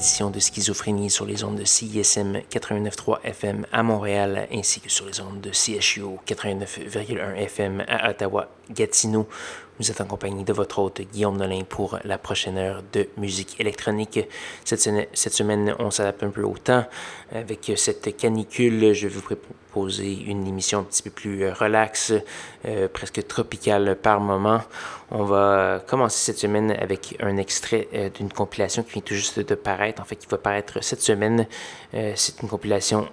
Édition de Schizophrénie sur les ondes de CISM 89.3 FM à Montréal ainsi que sur les ondes de CHU 89.1 FM à Ottawa-Gatineau. Vous êtes en compagnie de votre hôte Guillaume Nolin pour la prochaine heure de musique électronique. Cette, cette semaine, on s'adapte un peu au temps. Avec cette canicule, je vais vous proposer une émission un petit peu plus euh, relaxe, euh, presque tropicale par moment. On va commencer cette semaine avec un extrait euh, d'une compilation qui vient tout juste de paraître, en fait qui va paraître cette semaine. C'est une compilation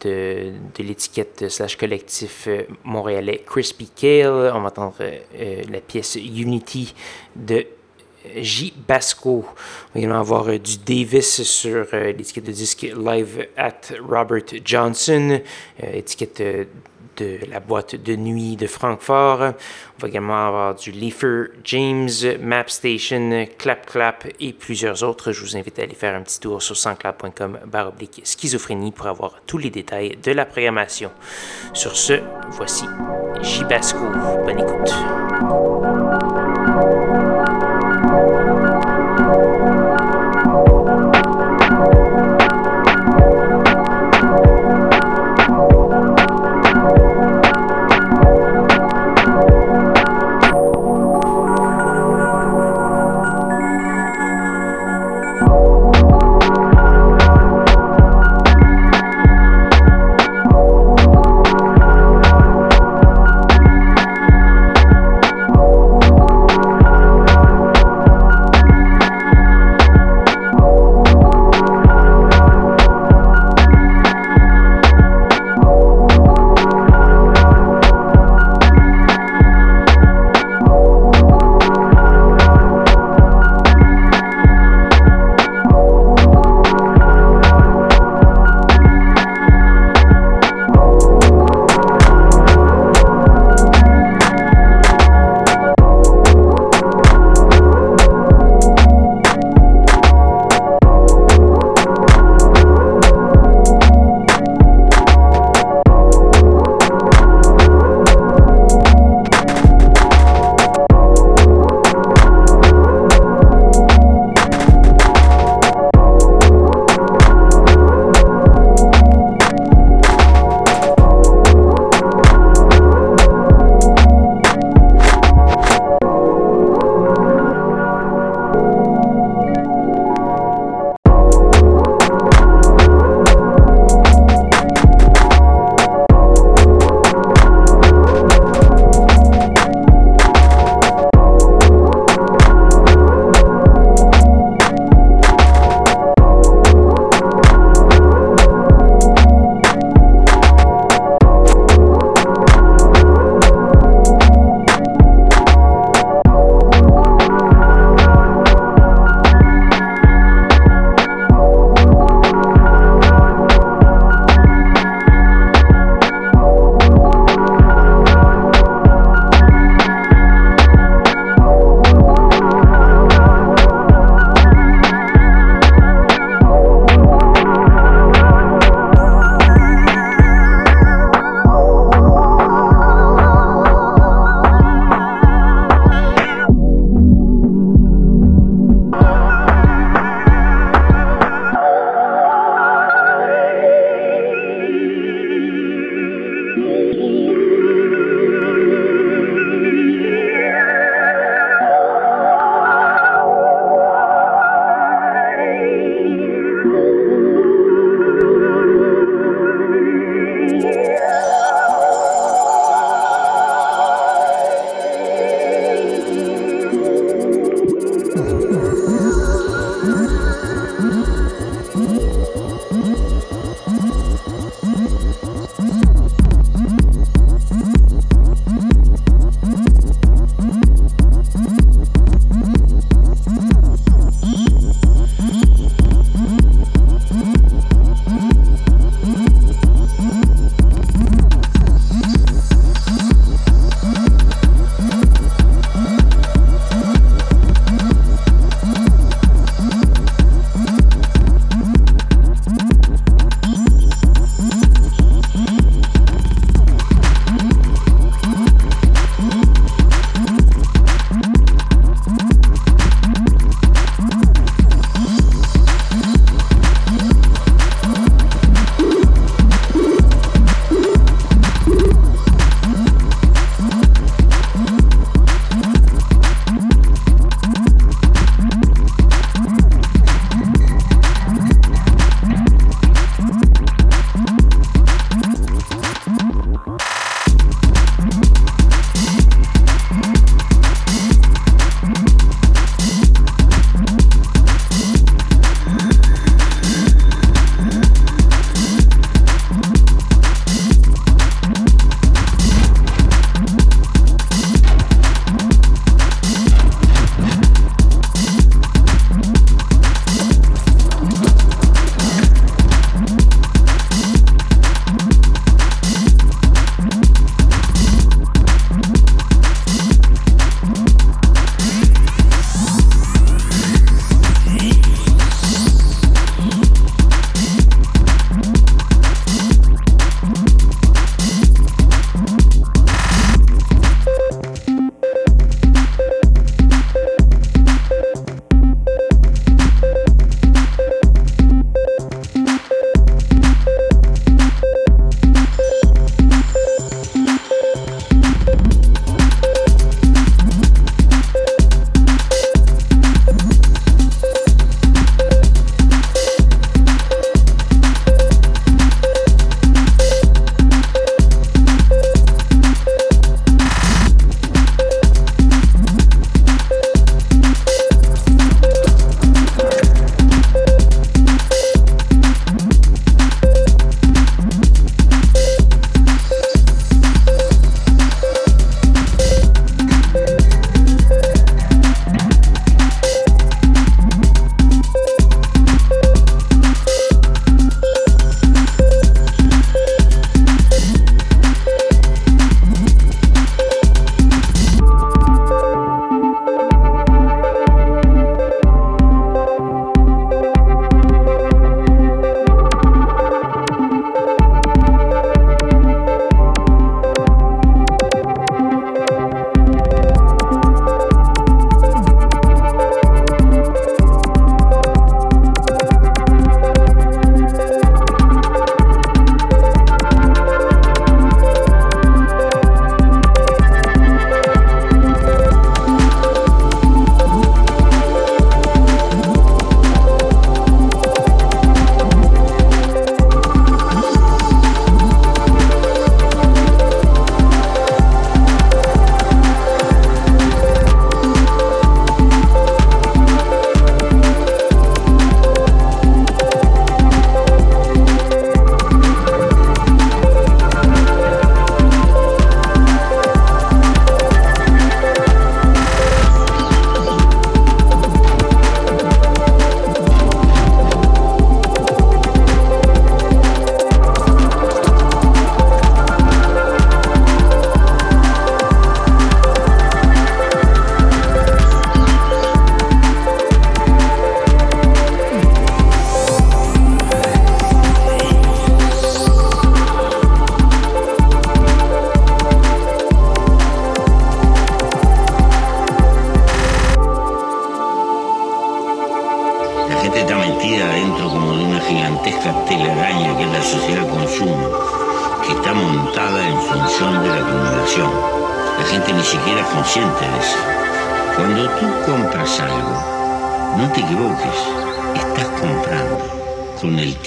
de, de l'étiquette slash collectif montréalais Crispy Kale. On va entendre la pièce Unity de J. Basco. On va avoir euh, du Davis sur euh, l'étiquette de disque Live at Robert Johnson, euh, étiquette de la boîte de nuit de Francfort. On va également avoir du Leifer James, Map Station, Clap Clap et plusieurs autres. Je vous invite à aller faire un petit tour sur sansclap.com baroblique schizophrénie pour avoir tous les détails de la programmation. Sur ce, voici J. Basco. Bonne écoute.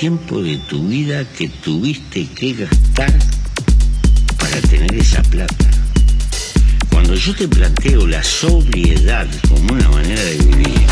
Tiempo de tu vida que tuviste que gastar para tener esa plata. Cuando yo te planteo la sobriedad como una manera de vivir,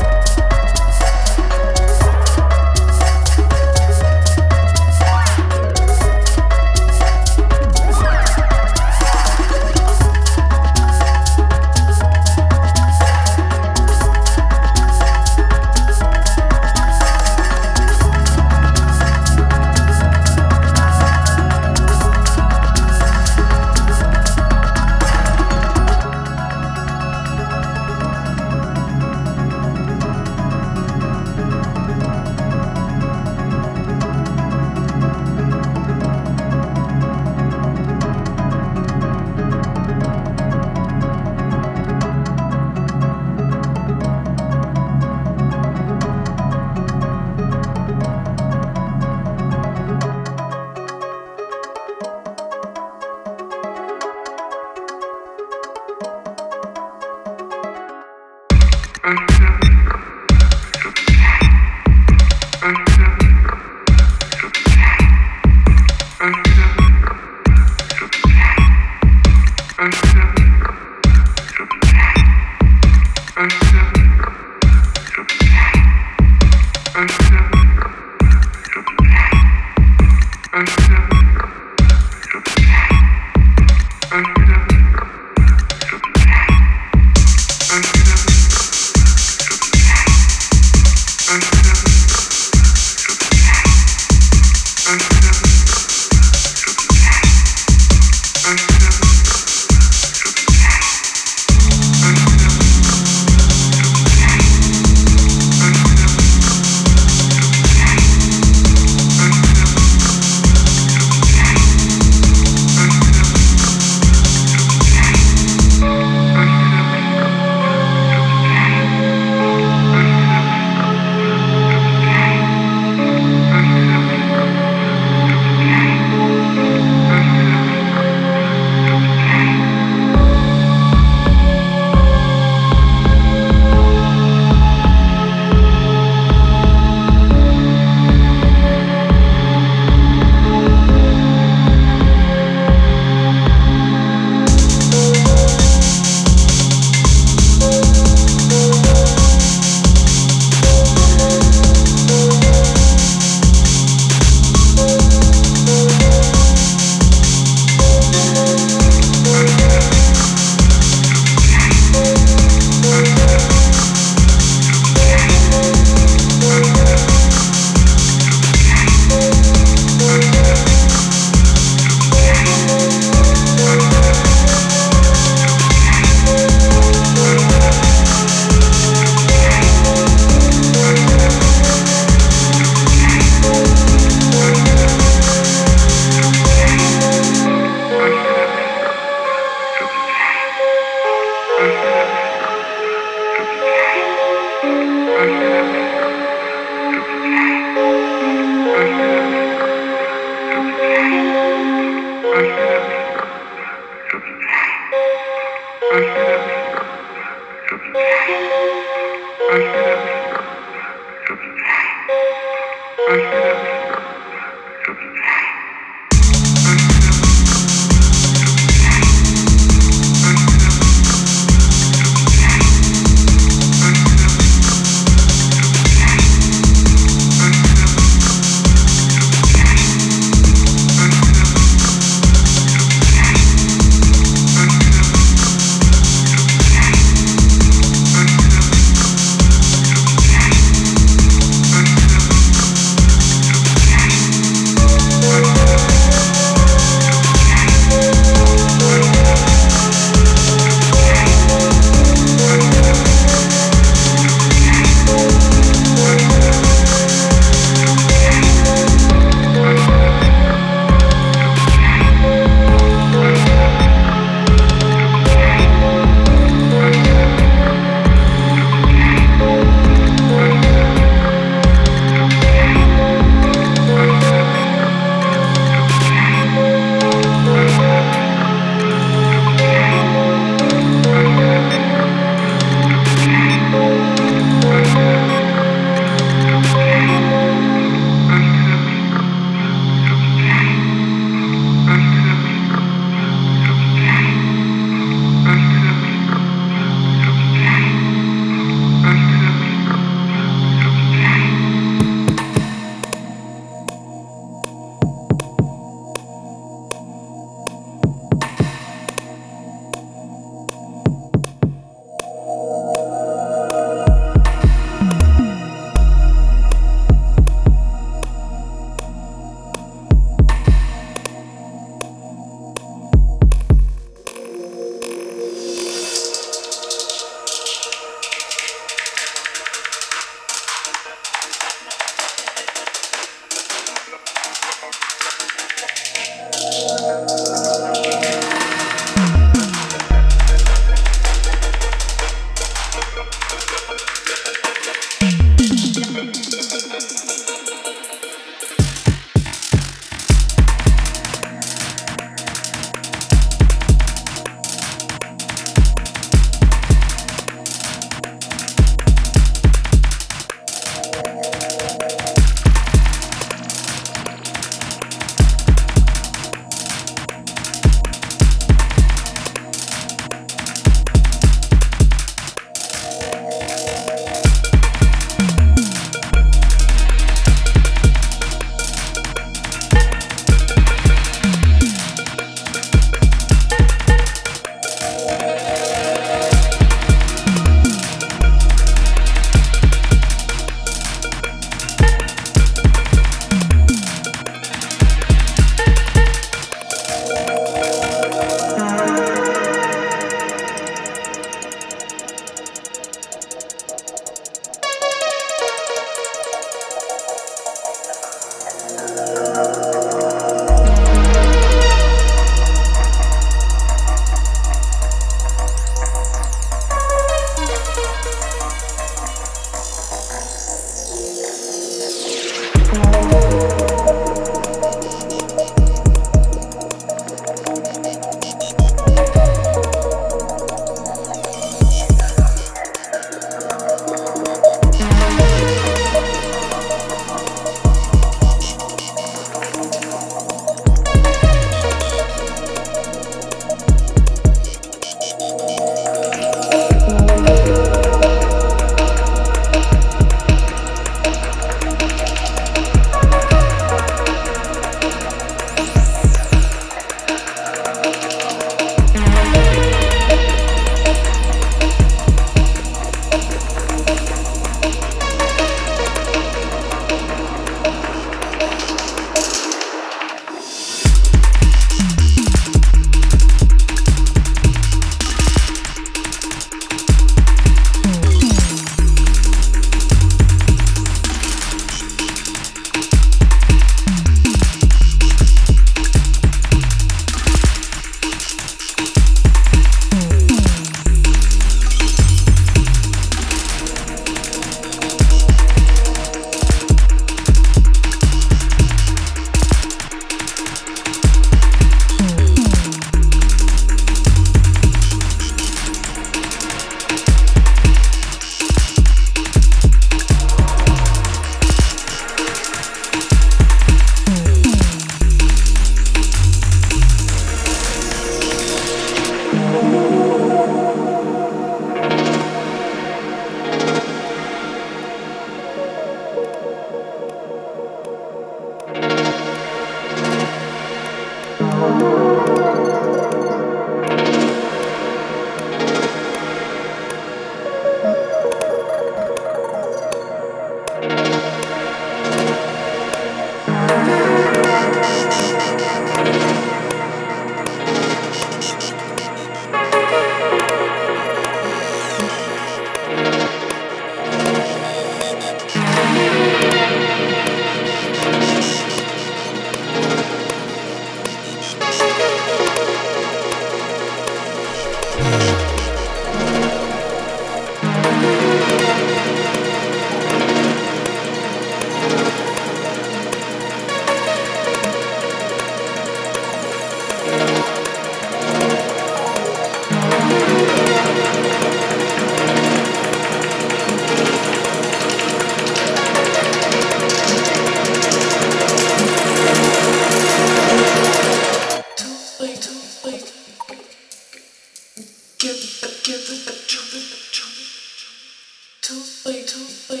Play, play.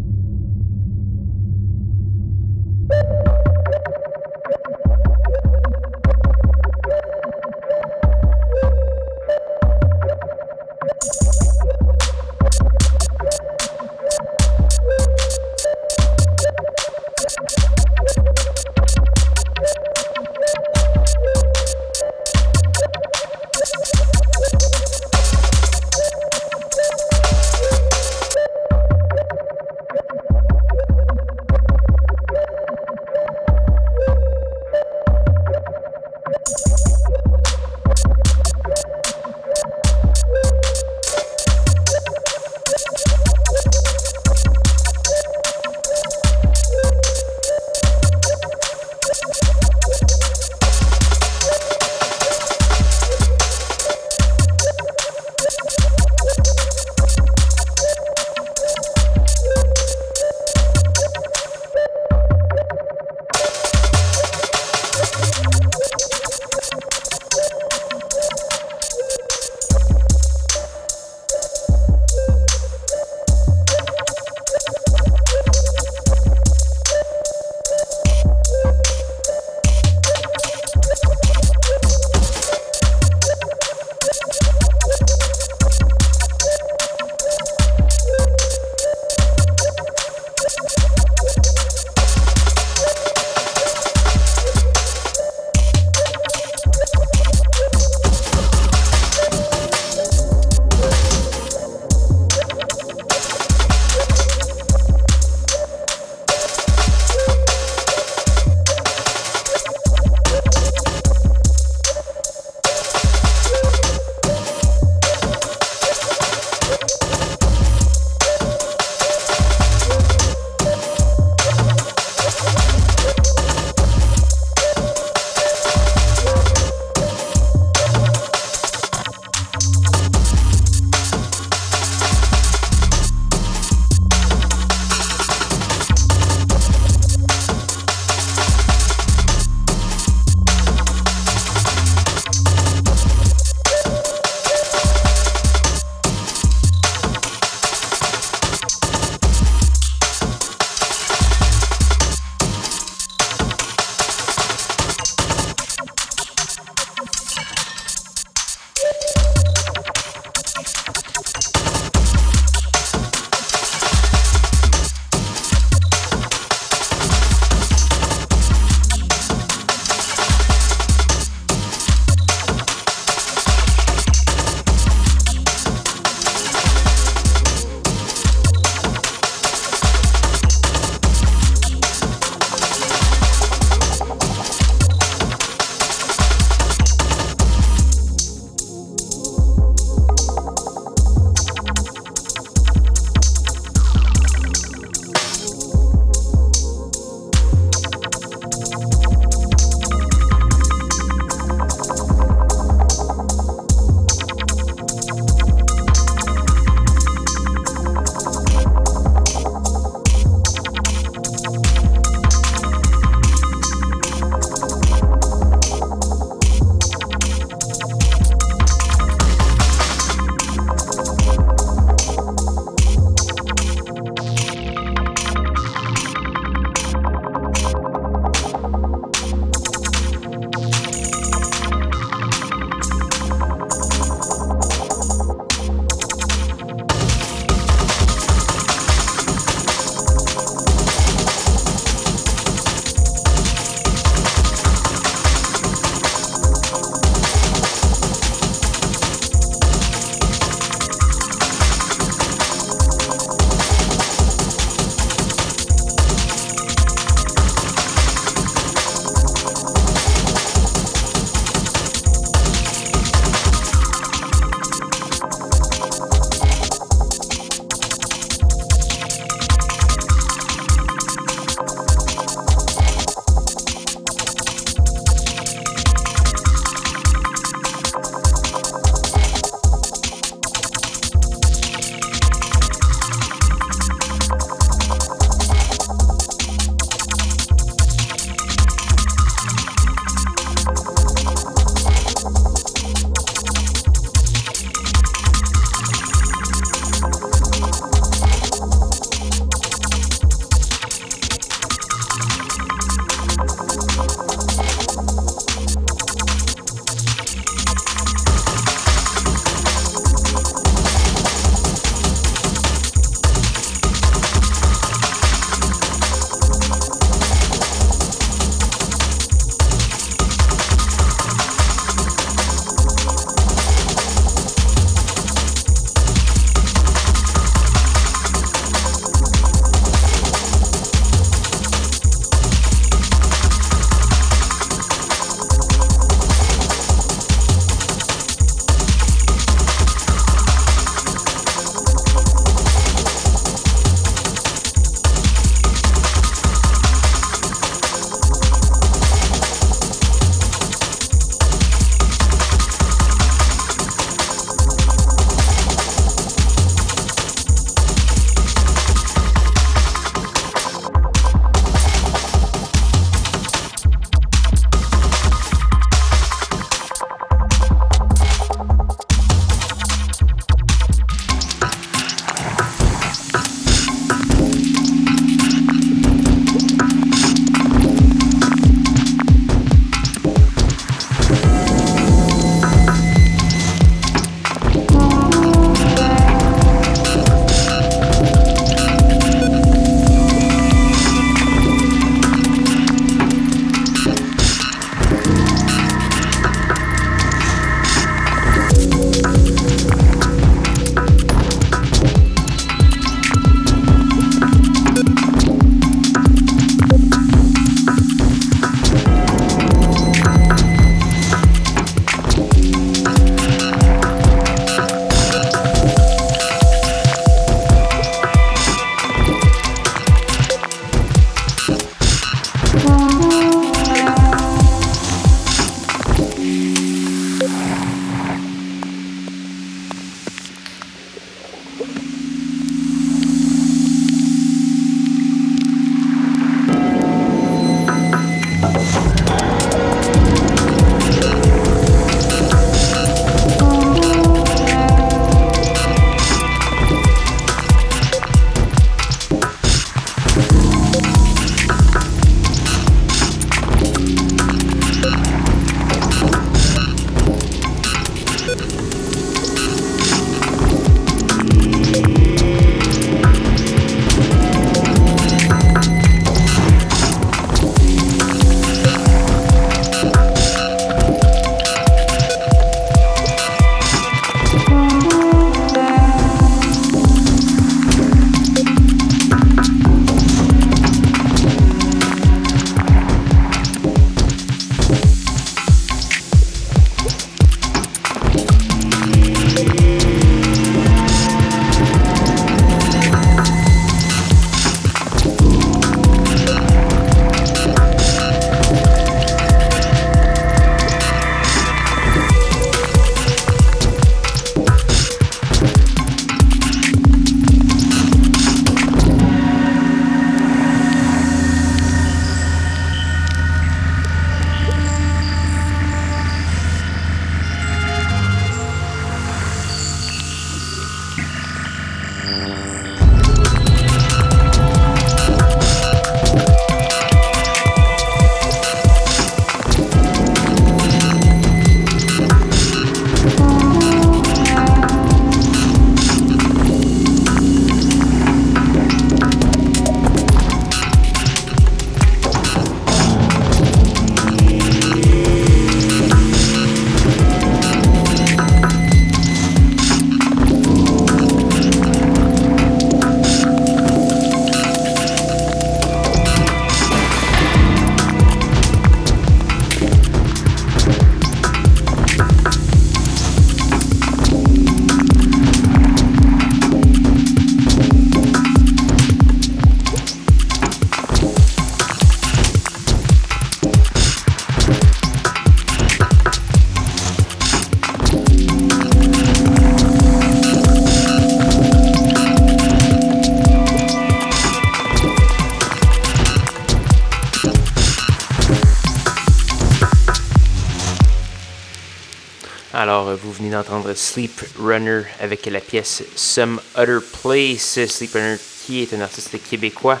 Alors, vous venez d'entendre Sleep Runner avec la pièce Some Other Place. Sleep Runner qui est un artiste québécois.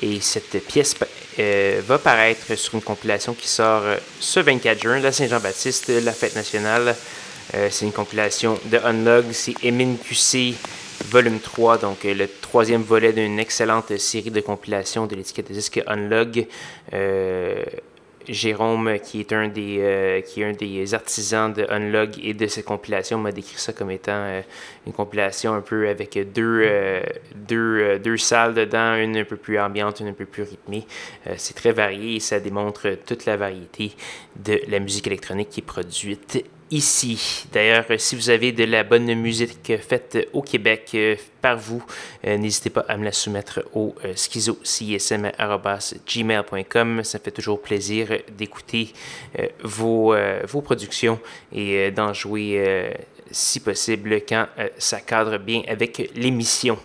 Et cette pièce euh, va paraître sur une compilation qui sort euh, ce 24 juin, la Saint-Jean-Baptiste, la fête nationale. Euh, c'est une compilation de Unlog. C'est Emin QC volume 3, donc le troisième volet d'une excellente série de compilations de l'étiquette de disque Unlog. Jérôme, qui est un des, euh, qui est un des artisans de Unlog et de cette compilation, m'a décrit ça comme étant euh, une compilation un peu avec deux, euh, deux, deux, salles dedans, une un peu plus ambiante, une un peu plus rythmée. c'est très varié et ça démontre toute la variété de la musique électronique qui est produite ici. D'ailleurs, si vous avez de la bonne musique faite au Québec euh, par vous, euh, n'hésitez pas à me la soumettre au euh, schizocism.gmail.com. Ça fait toujours plaisir d'écouter vos, vos productions et d'en jouer si possible quand ça cadre bien avec l'émission.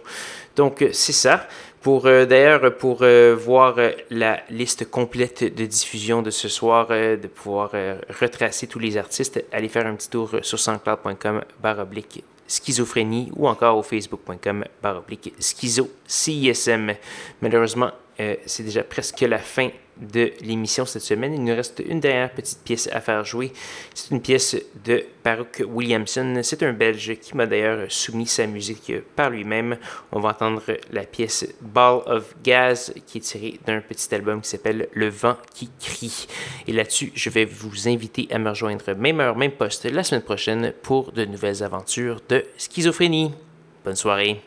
Donc, c'est ça. Pour euh, d'ailleurs pour euh, voir euh, la liste complète de diffusion de ce soir, de pouvoir retracer tous les artistes, allez faire un petit tour sur soundcloud.com baroblique schizophrénie ou encore au facebook.com baroblique schizo CISM. Malheureusement, c'est déjà presque la fin de l'émission cette semaine. Il nous reste une dernière petite pièce à faire jouer. C'est une pièce de Baruch Williamson. C'est un Belge qui m'a d'ailleurs soumis sa musique par lui-même. On va entendre la pièce Ball of Gas qui est tirée d'un petit album qui s'appelle Le vent qui crie. Et là-dessus, je vais vous inviter à me rejoindre même heure, même poste la semaine prochaine pour de nouvelles aventures de schizophrénie. Bonne soirée.